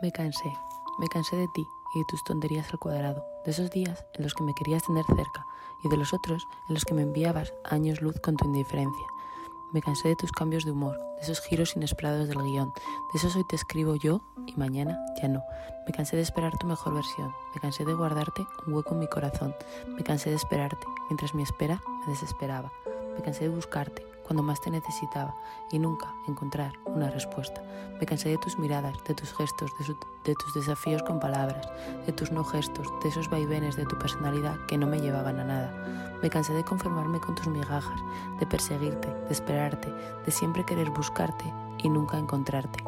Me cansé, me cansé de ti y de tus tonterías al cuadrado, de esos días en los que me querías tener cerca y de los otros en los que me enviabas años luz con tu indiferencia. Me cansé de tus cambios de humor, de esos giros inesperados del guion, de esos hoy te escribo yo y mañana ya no. Me cansé de esperar tu mejor versión, me cansé de guardarte un hueco en mi corazón, me cansé de esperarte mientras mi espera me desesperaba, me cansé de buscarte cuando más te necesitaba y nunca encontrar una respuesta. Me cansé de tus miradas, de tus gestos, de, tus desafíos con palabras, de tus no gestos, de esos vaivenes de tu personalidad que no me llevaban a nada. Me cansé de conformarme con tus migajas, de perseguirte, de esperarte, de siempre querer buscarte y nunca encontrarte.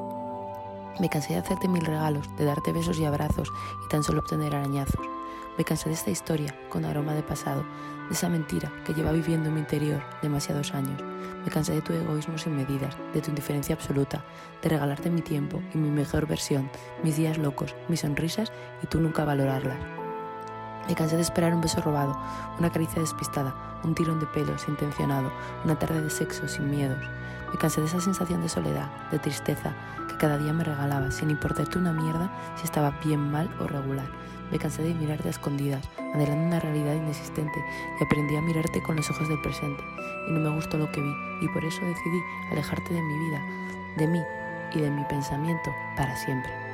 Me cansé de hacerte mil regalos, de darte besos y abrazos y tan solo obtener arañazos. Me cansé de esta historia con aroma de pasado, de esa mentira que lleva viviendo en mi interior demasiados años. Me cansé de tu egoísmo sin medidas, de tu indiferencia absoluta, de regalarte mi tiempo y mi mejor versión, mis días locos, mis sonrisas y tú nunca valorarlas. Me cansé de esperar un beso robado, una caricia despistada, un tirón de pelos intencionado, una tarde de sexo sin miedos. Me cansé de esa sensación de soledad, de tristeza, que cada día me regalaba, sin importarte una mierda si estaba bien, mal o regular. Me cansé de mirarte a escondidas, anhelando una realidad inexistente, y aprendí a mirarte con los ojos del presente. Y no me gustó lo que vi, y por eso decidí alejarte de mi vida, de mí y de mi pensamiento para siempre.